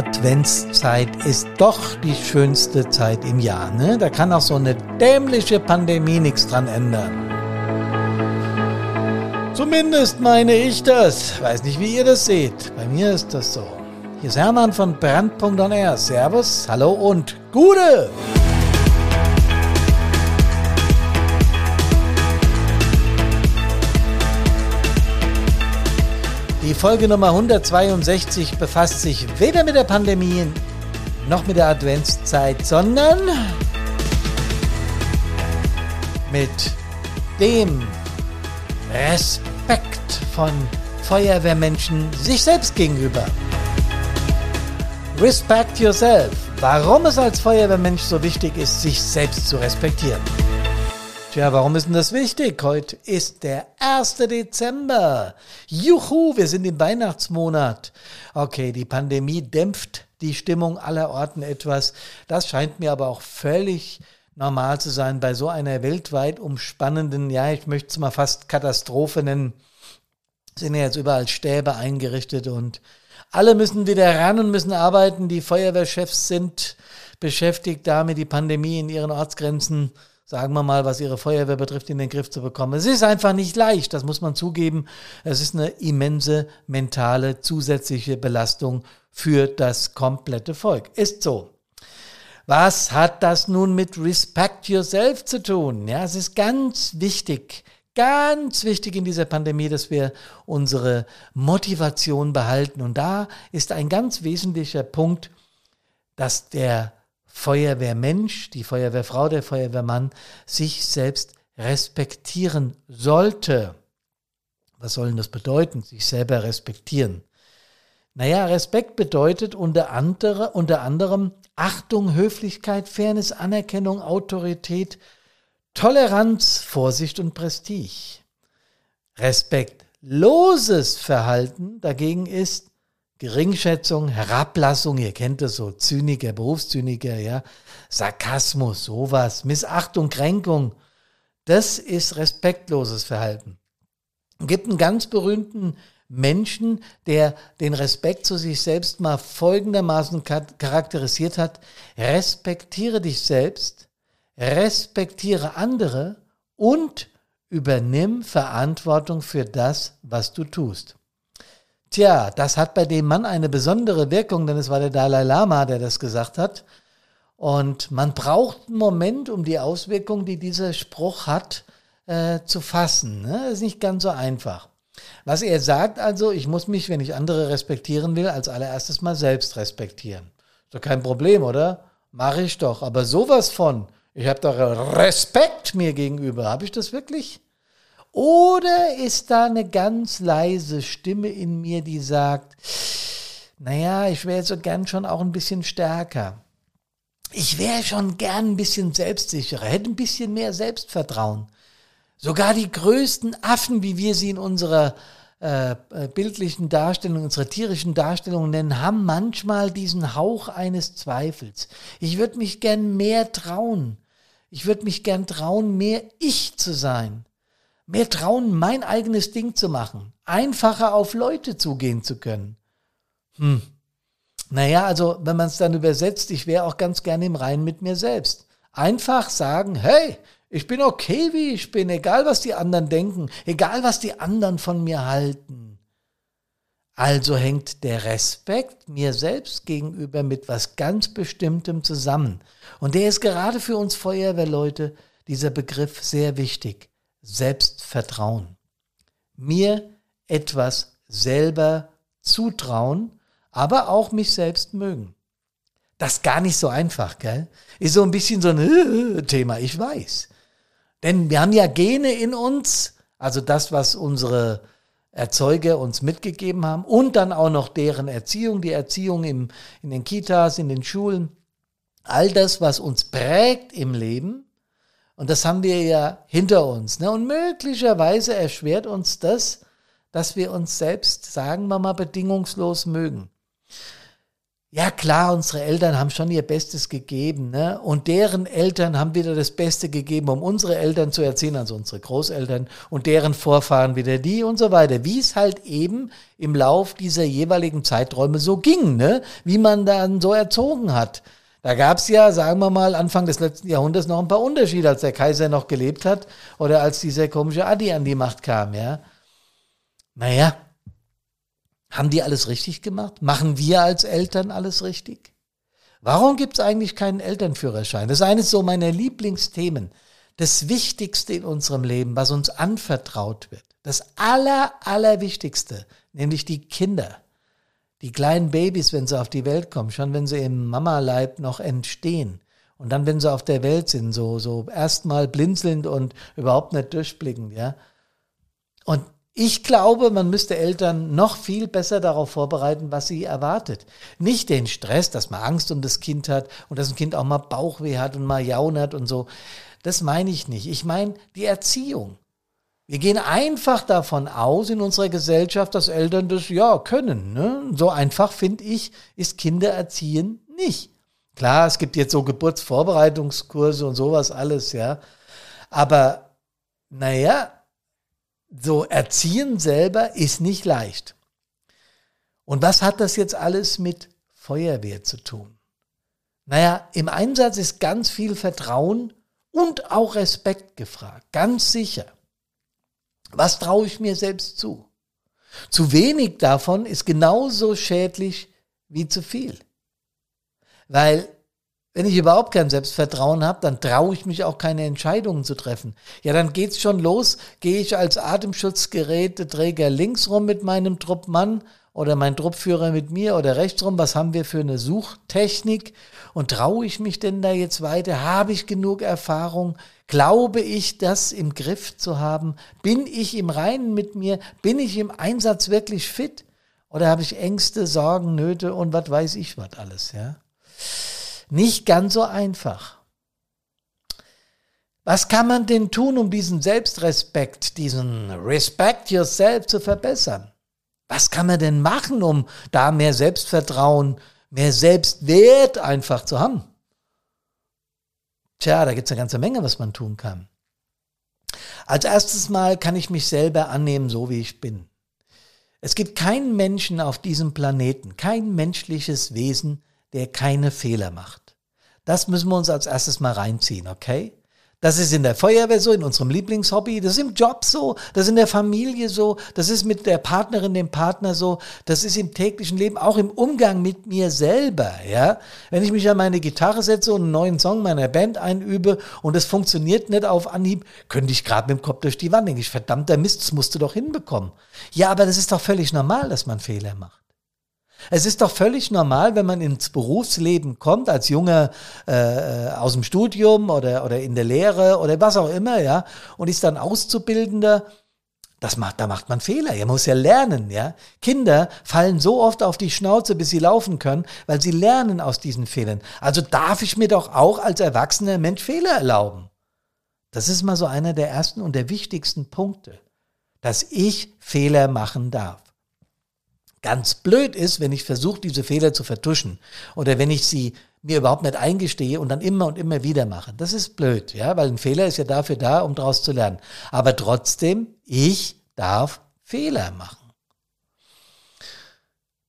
Adventszeit ist doch die schönste Zeit im Jahr. Ne? Da kann auch so eine dämliche Pandemie nichts dran ändern. Zumindest meine ich das. Weiß nicht, wie ihr das seht. Bei mir ist das so. Hier ist Hermann von Brand.on Servus, hallo und Gute! Die Folge Nummer 162 befasst sich weder mit der Pandemie noch mit der Adventszeit, sondern mit dem Respekt von Feuerwehrmenschen sich selbst gegenüber. Respect yourself. Warum es als Feuerwehrmensch so wichtig ist, sich selbst zu respektieren. Tja, warum ist denn das wichtig? Heute ist der 1. Dezember. Juhu, wir sind im Weihnachtsmonat. Okay, die Pandemie dämpft die Stimmung aller Orten etwas. Das scheint mir aber auch völlig normal zu sein bei so einer weltweit umspannenden, ja, ich möchte es mal fast Katastrophe nennen. Sind ja jetzt überall Stäbe eingerichtet und alle müssen wieder ran und müssen arbeiten. Die Feuerwehrchefs sind beschäftigt damit, die Pandemie in ihren Ortsgrenzen sagen wir mal, was ihre Feuerwehr betrifft, in den Griff zu bekommen. Es ist einfach nicht leicht, das muss man zugeben. Es ist eine immense mentale zusätzliche Belastung für das komplette Volk. Ist so. Was hat das nun mit Respect Yourself zu tun? Ja, es ist ganz wichtig, ganz wichtig in dieser Pandemie, dass wir unsere Motivation behalten. Und da ist ein ganz wesentlicher Punkt, dass der Feuerwehrmensch, die Feuerwehrfrau, der Feuerwehrmann sich selbst respektieren sollte. Was soll denn das bedeuten? Sich selber respektieren. Naja, Respekt bedeutet unter, andere, unter anderem Achtung, Höflichkeit, Fairness, Anerkennung, Autorität, Toleranz, Vorsicht und Prestige. Respektloses Verhalten dagegen ist Geringschätzung, Herablassung, ihr kennt das so, Zyniker, Berufszyniker, ja, Sarkasmus, sowas, Missachtung, Kränkung, das ist respektloses Verhalten. Es gibt einen ganz berühmten Menschen, der den Respekt zu sich selbst mal folgendermaßen charakterisiert hat, respektiere dich selbst, respektiere andere und übernimm Verantwortung für das, was du tust. Tja, das hat bei dem Mann eine besondere Wirkung, denn es war der Dalai Lama, der das gesagt hat. Und man braucht einen Moment, um die Auswirkungen, die dieser Spruch hat, äh, zu fassen. Ne? Das ist nicht ganz so einfach. Was er sagt also, ich muss mich, wenn ich andere respektieren will, als allererstes mal selbst respektieren. Ist doch kein Problem, oder? Mache ich doch. Aber sowas von, ich habe doch Respekt mir gegenüber. Habe ich das wirklich? Oder ist da eine ganz leise Stimme in mir, die sagt, naja, ich wäre so gern schon auch ein bisschen stärker. Ich wäre schon gern ein bisschen selbstsicherer, hätte ein bisschen mehr Selbstvertrauen. Sogar die größten Affen, wie wir sie in unserer äh, bildlichen Darstellung, unserer tierischen Darstellung nennen, haben manchmal diesen Hauch eines Zweifels. Ich würde mich gern mehr trauen. Ich würde mich gern trauen, mehr ich zu sein mehr trauen, mein eigenes Ding zu machen, einfacher auf Leute zugehen zu können. Hm. Naja, also wenn man es dann übersetzt, ich wäre auch ganz gerne im Rein mit mir selbst. Einfach sagen, hey, ich bin okay, wie ich bin, egal was die anderen denken, egal was die anderen von mir halten. Also hängt der Respekt mir selbst gegenüber mit was ganz Bestimmtem zusammen. Und der ist gerade für uns Feuerwehrleute, dieser Begriff, sehr wichtig. Selbstvertrauen. Mir etwas selber zutrauen, aber auch mich selbst mögen. Das ist gar nicht so einfach, gell? Ist so ein bisschen so ein äh, Thema, ich weiß. Denn wir haben ja Gene in uns, also das, was unsere Erzeuger uns mitgegeben haben und dann auch noch deren Erziehung, die Erziehung im, in den Kitas, in den Schulen. All das, was uns prägt im Leben, und das haben wir ja hinter uns. Ne? Und möglicherweise erschwert uns das, dass wir uns selbst, sagen wir mal, bedingungslos mögen. ja klar, unsere Eltern haben schon ihr Bestes gegeben, ne? Und deren Eltern haben wieder das Beste gegeben, um unsere Eltern zu erziehen, also unsere Großeltern und deren Vorfahren wieder die und so weiter. Wie es halt eben im Lauf dieser jeweiligen Zeiträume so ging, ne? Wie man dann so erzogen hat. Da gab es ja, sagen wir mal, Anfang des letzten Jahrhunderts noch ein paar Unterschiede, als der Kaiser noch gelebt hat oder als dieser komische Adi an die Macht kam, ja. Naja, haben die alles richtig gemacht? Machen wir als Eltern alles richtig? Warum gibt es eigentlich keinen Elternführerschein? Das ist eines so meiner Lieblingsthemen. Das Wichtigste in unserem Leben, was uns anvertraut wird. Das Aller, Allerwichtigste, nämlich die Kinder. Die kleinen Babys, wenn sie auf die Welt kommen, schon wenn sie im Mamaleib noch entstehen. Und dann, wenn sie auf der Welt sind, so, so erstmal blinzelnd und überhaupt nicht durchblickend, ja. Und ich glaube, man müsste Eltern noch viel besser darauf vorbereiten, was sie erwartet. Nicht den Stress, dass man Angst um das Kind hat und dass ein Kind auch mal Bauchweh hat und mal jaunert und so. Das meine ich nicht. Ich meine die Erziehung. Wir gehen einfach davon aus in unserer Gesellschaft, dass Eltern das ja können. Ne? So einfach, finde ich, ist Kindererziehen nicht. Klar, es gibt jetzt so Geburtsvorbereitungskurse und sowas alles, ja. Aber naja, so erziehen selber ist nicht leicht. Und was hat das jetzt alles mit Feuerwehr zu tun? Naja, im Einsatz ist ganz viel Vertrauen und auch Respekt gefragt, ganz sicher. Was traue ich mir selbst zu? Zu wenig davon ist genauso schädlich wie zu viel. Weil wenn ich überhaupt kein Selbstvertrauen habe, dann traue ich mich auch keine Entscheidungen zu treffen. Ja, dann geht's schon los. Gehe ich als Atemschutzgeräteträger links rum mit meinem Truppmann oder mein Truppführer mit mir oder rechts rum? Was haben wir für eine Suchtechnik? Und traue ich mich denn da jetzt weiter? Habe ich genug Erfahrung? Glaube ich, das im Griff zu haben? Bin ich im Reinen mit mir? Bin ich im Einsatz wirklich fit? Oder habe ich Ängste, Sorgen, Nöte und was weiß ich was alles, ja? nicht ganz so einfach. Was kann man denn tun, um diesen Selbstrespekt, diesen Respect yourself zu verbessern? Was kann man denn machen, um da mehr Selbstvertrauen, mehr Selbstwert einfach zu haben? Tja, da gibt es eine ganze Menge, was man tun kann. Als erstes Mal kann ich mich selber annehmen, so wie ich bin. Es gibt keinen Menschen auf diesem Planeten, kein menschliches Wesen, der keine Fehler macht. Das müssen wir uns als erstes mal reinziehen, okay? Das ist in der Feuerwehr so, in unserem Lieblingshobby, das ist im Job so, das ist in der Familie so, das ist mit der Partnerin, dem Partner so, das ist im täglichen Leben, auch im Umgang mit mir selber, ja. Wenn ich mich an meine Gitarre setze und einen neuen Song meiner Band einübe und es funktioniert nicht auf Anhieb, könnte ich gerade mit dem Kopf durch die Wand denken, ich verdammter Mist, das musst du doch hinbekommen. Ja, aber das ist doch völlig normal, dass man Fehler macht. Es ist doch völlig normal, wenn man ins Berufsleben kommt, als Junge äh, aus dem Studium oder, oder in der Lehre oder was auch immer, ja, und ist dann Auszubildender. Das macht, da macht man Fehler. Ihr muss ja lernen, ja. Kinder fallen so oft auf die Schnauze, bis sie laufen können, weil sie lernen aus diesen Fehlern. Also darf ich mir doch auch als erwachsener Mensch Fehler erlauben. Das ist mal so einer der ersten und der wichtigsten Punkte, dass ich Fehler machen darf. Ganz blöd ist, wenn ich versuche, diese Fehler zu vertuschen oder wenn ich sie mir überhaupt nicht eingestehe und dann immer und immer wieder mache. Das ist blöd, ja, weil ein Fehler ist ja dafür da, um daraus zu lernen. Aber trotzdem, ich darf Fehler machen.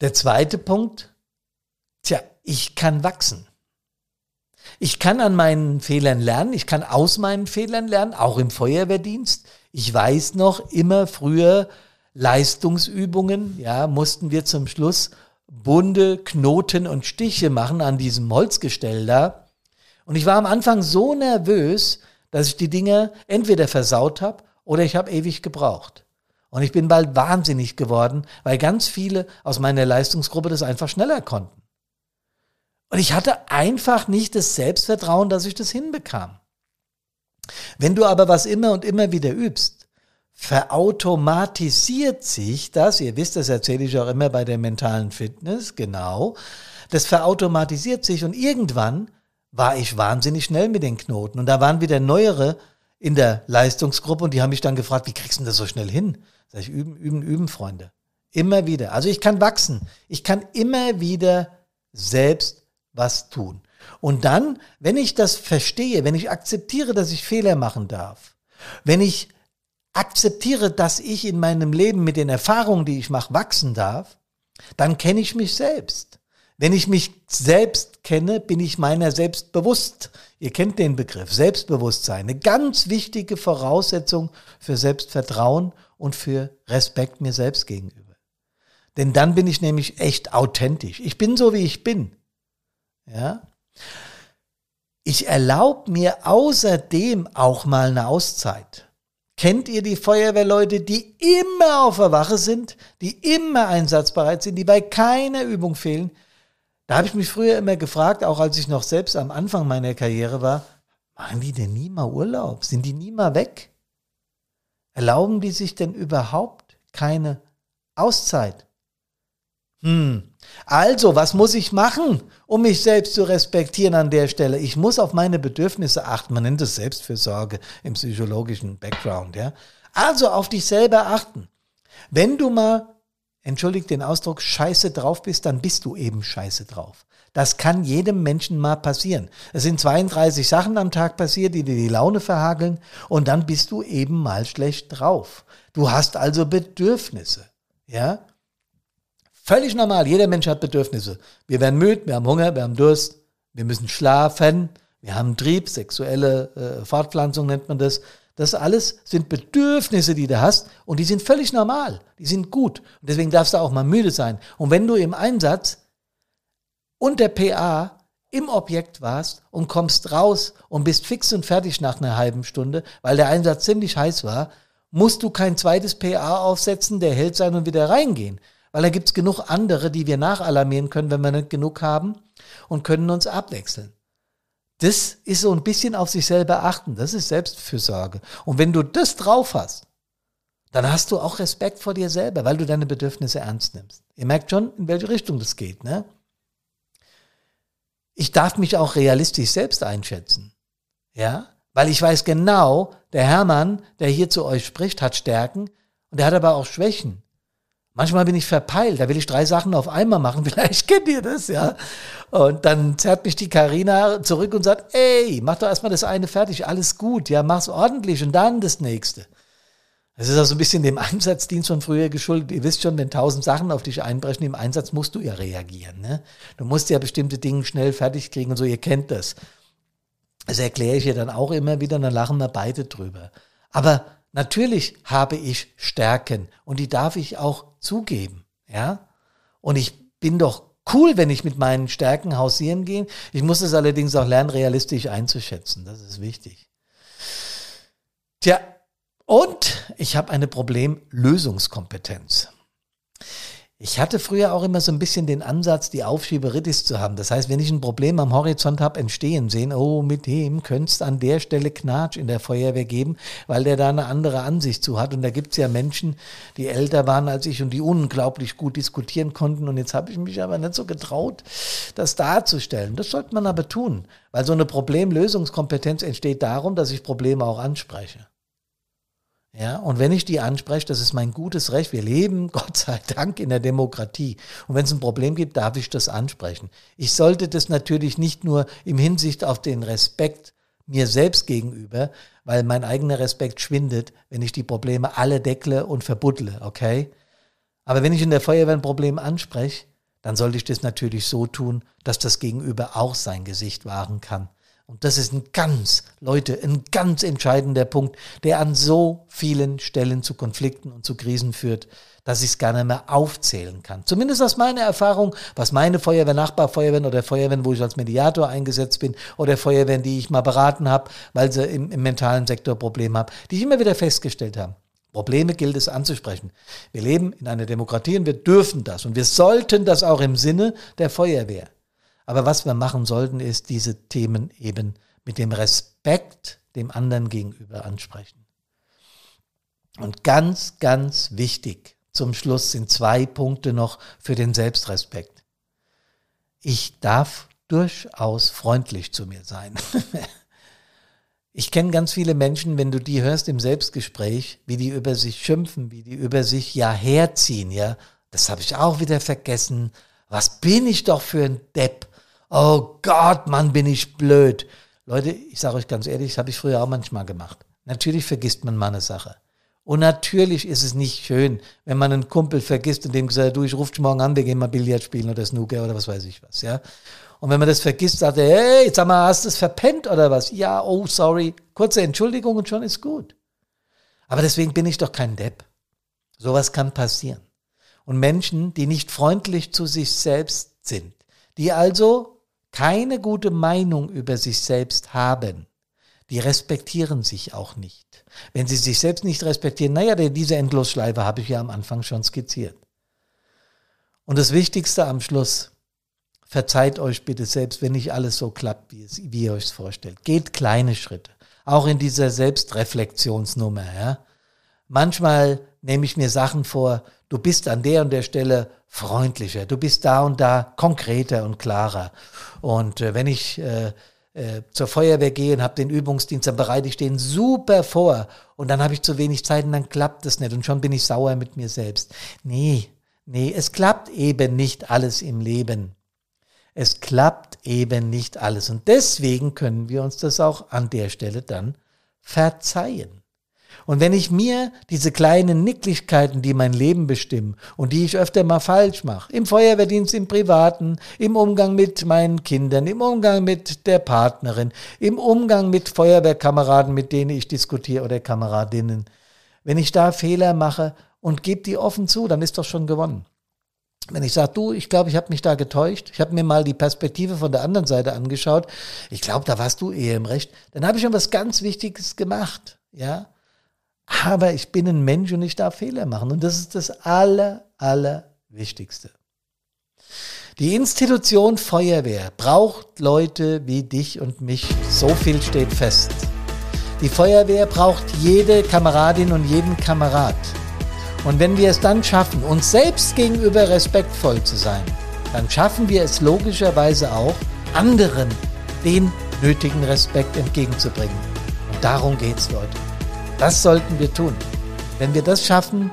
Der zweite Punkt, tja, ich kann wachsen. Ich kann an meinen Fehlern lernen, ich kann aus meinen Fehlern lernen, auch im Feuerwehrdienst. Ich weiß noch immer früher, Leistungsübungen, ja, mussten wir zum Schluss bunte Knoten und Stiche machen an diesem Holzgestell da. Und ich war am Anfang so nervös, dass ich die Dinge entweder versaut habe oder ich habe ewig gebraucht. Und ich bin bald wahnsinnig geworden, weil ganz viele aus meiner Leistungsgruppe das einfach schneller konnten. Und ich hatte einfach nicht das Selbstvertrauen, dass ich das hinbekam. Wenn du aber was immer und immer wieder übst, verautomatisiert sich das, ihr wisst, das erzähle ich auch immer bei der mentalen Fitness, genau, das verautomatisiert sich und irgendwann war ich wahnsinnig schnell mit den Knoten und da waren wieder neuere in der Leistungsgruppe und die haben mich dann gefragt, wie kriegst du das so schnell hin? Sag ich, üben, üben, üben, Freunde. Immer wieder. Also ich kann wachsen. Ich kann immer wieder selbst was tun. Und dann, wenn ich das verstehe, wenn ich akzeptiere, dass ich Fehler machen darf, wenn ich akzeptiere, dass ich in meinem Leben mit den Erfahrungen, die ich mache, wachsen darf, dann kenne ich mich selbst. Wenn ich mich selbst kenne, bin ich meiner selbst bewusst. Ihr kennt den Begriff Selbstbewusstsein. Eine ganz wichtige Voraussetzung für Selbstvertrauen und für Respekt mir selbst gegenüber. Denn dann bin ich nämlich echt authentisch. Ich bin so, wie ich bin. Ja? Ich erlaube mir außerdem auch mal eine Auszeit. Kennt ihr die Feuerwehrleute, die immer auf der Wache sind, die immer einsatzbereit sind, die bei keiner Übung fehlen? Da habe ich mich früher immer gefragt, auch als ich noch selbst am Anfang meiner Karriere war, machen die denn nie mal Urlaub? Sind die nie mal weg? Erlauben die sich denn überhaupt keine Auszeit? Hm. Also, was muss ich machen, um mich selbst zu respektieren an der Stelle? Ich muss auf meine Bedürfnisse achten. Man nennt es Selbstfürsorge im psychologischen Background, ja. Also auf dich selber achten. Wenn du mal entschuldigt den Ausdruck, scheiße drauf bist, dann bist du eben scheiße drauf. Das kann jedem Menschen mal passieren. Es sind 32 Sachen am Tag passiert, die dir die Laune verhageln und dann bist du eben mal schlecht drauf. Du hast also Bedürfnisse, ja? Völlig normal. Jeder Mensch hat Bedürfnisse. Wir werden müde, wir haben Hunger, wir haben Durst, wir müssen schlafen, wir haben Trieb, sexuelle äh, Fortpflanzung nennt man das. Das alles sind Bedürfnisse, die du hast und die sind völlig normal. Die sind gut. Und deswegen darfst du auch mal müde sein. Und wenn du im Einsatz unter PA im Objekt warst und kommst raus und bist fix und fertig nach einer halben Stunde, weil der Einsatz ziemlich heiß war, musst du kein zweites PA aufsetzen, der hält sein und wieder reingehen. Weil da gibt's genug andere, die wir nachalarmieren können, wenn wir nicht genug haben und können uns abwechseln. Das ist so ein bisschen auf sich selber achten. Das ist Selbstfürsorge. Und wenn du das drauf hast, dann hast du auch Respekt vor dir selber, weil du deine Bedürfnisse ernst nimmst. Ihr merkt schon, in welche Richtung das geht, ne? Ich darf mich auch realistisch selbst einschätzen. Ja? Weil ich weiß genau, der Hermann, der hier zu euch spricht, hat Stärken und er hat aber auch Schwächen. Manchmal bin ich verpeilt, da will ich drei Sachen auf einmal machen. Vielleicht kennt ihr das, ja. Und dann zerrt mich die Karina zurück und sagt, ey, mach doch erstmal das eine fertig, alles gut, ja, mach's ordentlich und dann das nächste. Das ist also ein bisschen dem Einsatzdienst von früher geschuldet. Ihr wisst schon, wenn tausend Sachen auf dich einbrechen, im Einsatz musst du ja reagieren. Ne? Du musst ja bestimmte Dinge schnell fertig kriegen und so, ihr kennt das. Das erkläre ich ihr dann auch immer wieder und dann lachen wir beide drüber. Aber Natürlich habe ich Stärken und die darf ich auch zugeben, ja? Und ich bin doch cool, wenn ich mit meinen Stärken hausieren gehe. Ich muss es allerdings auch lernen, realistisch einzuschätzen. Das ist wichtig. Tja, und ich habe eine Problemlösungskompetenz. Ich hatte früher auch immer so ein bisschen den Ansatz, die Aufschieberitis zu haben. Das heißt, wenn ich ein Problem am Horizont habe entstehen sehen, oh, mit dem könnte es an der Stelle Knatsch in der Feuerwehr geben, weil der da eine andere Ansicht zu hat. Und da gibt es ja Menschen, die älter waren als ich und die unglaublich gut diskutieren konnten. Und jetzt habe ich mich aber nicht so getraut, das darzustellen. Das sollte man aber tun, weil so eine Problemlösungskompetenz entsteht darum, dass ich Probleme auch anspreche. Ja, und wenn ich die anspreche, das ist mein gutes Recht. Wir leben, Gott sei Dank, in der Demokratie. Und wenn es ein Problem gibt, darf ich das ansprechen. Ich sollte das natürlich nicht nur im Hinsicht auf den Respekt mir selbst gegenüber, weil mein eigener Respekt schwindet, wenn ich die Probleme alle deckle und verbuddle, okay? Aber wenn ich in der Feuerwehr ein Problem anspreche, dann sollte ich das natürlich so tun, dass das Gegenüber auch sein Gesicht wahren kann. Und das ist ein ganz, Leute, ein ganz entscheidender Punkt, der an so vielen Stellen zu Konflikten und zu Krisen führt, dass ich es gar nicht mehr aufzählen kann. Zumindest aus meiner Erfahrung, was meine Feuerwehr, Nachbarfeuerwehren oder Feuerwehren, wo ich als Mediator eingesetzt bin, oder Feuerwehren, die ich mal beraten habe, weil sie im, im mentalen Sektor Probleme haben, die ich immer wieder festgestellt haben. Probleme gilt es anzusprechen. Wir leben in einer Demokratie und wir dürfen das und wir sollten das auch im Sinne der Feuerwehr. Aber was wir machen sollten, ist diese Themen eben mit dem Respekt dem anderen gegenüber ansprechen. Und ganz, ganz wichtig zum Schluss sind zwei Punkte noch für den Selbstrespekt. Ich darf durchaus freundlich zu mir sein. ich kenne ganz viele Menschen, wenn du die hörst im Selbstgespräch, wie die über sich schimpfen, wie die über sich ja herziehen, ja, das habe ich auch wieder vergessen Was bin ich doch für ein Depp. Oh Gott, Mann, bin ich blöd. Leute, ich sage euch ganz ehrlich, das habe ich früher auch manchmal gemacht. Natürlich vergisst man mal eine Sache. Und natürlich ist es nicht schön, wenn man einen Kumpel vergisst und dem gesagt, du, ich rufe dich morgen an, wir gehen mal Billard spielen oder Snooker oder was weiß ich was, ja. Und wenn man das vergisst, sagt er, hey, sag mal, hast du es verpennt oder was? Ja, oh, sorry. Kurze Entschuldigung und schon ist gut. Aber deswegen bin ich doch kein Depp. Sowas kann passieren. Und Menschen, die nicht freundlich zu sich selbst sind, die also keine gute Meinung über sich selbst haben, die respektieren sich auch nicht. Wenn sie sich selbst nicht respektieren, naja, diese Endlosschleife habe ich ja am Anfang schon skizziert. Und das Wichtigste am Schluss, verzeiht euch bitte selbst, wenn nicht alles so klappt, wie, es, wie ihr euch vorstellt. Geht kleine Schritte. Auch in dieser Selbstreflexionsnummer, ja. Manchmal nehme ich mir Sachen vor, du bist an der und der Stelle freundlicher, du bist da und da konkreter und klarer. Und äh, wenn ich äh, äh, zur Feuerwehr gehe und habe den Übungsdienst, dann bereite ich den super vor und dann habe ich zu wenig Zeit und dann klappt es nicht und schon bin ich sauer mit mir selbst. Nee, nee, es klappt eben nicht alles im Leben. Es klappt eben nicht alles und deswegen können wir uns das auch an der Stelle dann verzeihen. Und wenn ich mir diese kleinen Nicklichkeiten, die mein Leben bestimmen und die ich öfter mal falsch mache, im Feuerwehrdienst, im Privaten, im Umgang mit meinen Kindern, im Umgang mit der Partnerin, im Umgang mit Feuerwehrkameraden, mit denen ich diskutiere oder Kameradinnen, wenn ich da Fehler mache und gebe die offen zu, dann ist doch schon gewonnen. Wenn ich sage, du, ich glaube, ich habe mich da getäuscht, ich habe mir mal die Perspektive von der anderen Seite angeschaut, ich glaube, da warst du eher im Recht, dann habe ich schon was ganz Wichtiges gemacht, ja. Aber ich bin ein Mensch und ich darf Fehler machen. Und das ist das Aller, Allerwichtigste. Die Institution Feuerwehr braucht Leute wie dich und mich. So viel steht fest. Die Feuerwehr braucht jede Kameradin und jeden Kamerad. Und wenn wir es dann schaffen, uns selbst gegenüber respektvoll zu sein, dann schaffen wir es logischerweise auch, anderen den nötigen Respekt entgegenzubringen. Und darum geht's, Leute. Das sollten wir tun. Wenn wir das schaffen,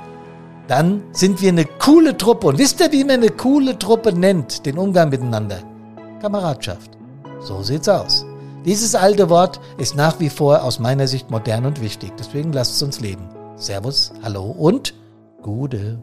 dann sind wir eine coole Truppe. Und wisst ihr, wie man eine coole Truppe nennt, den Umgang miteinander? Kameradschaft. So sieht's aus. Dieses alte Wort ist nach wie vor aus meiner Sicht modern und wichtig. Deswegen lasst es uns leben. Servus, hallo und Gude.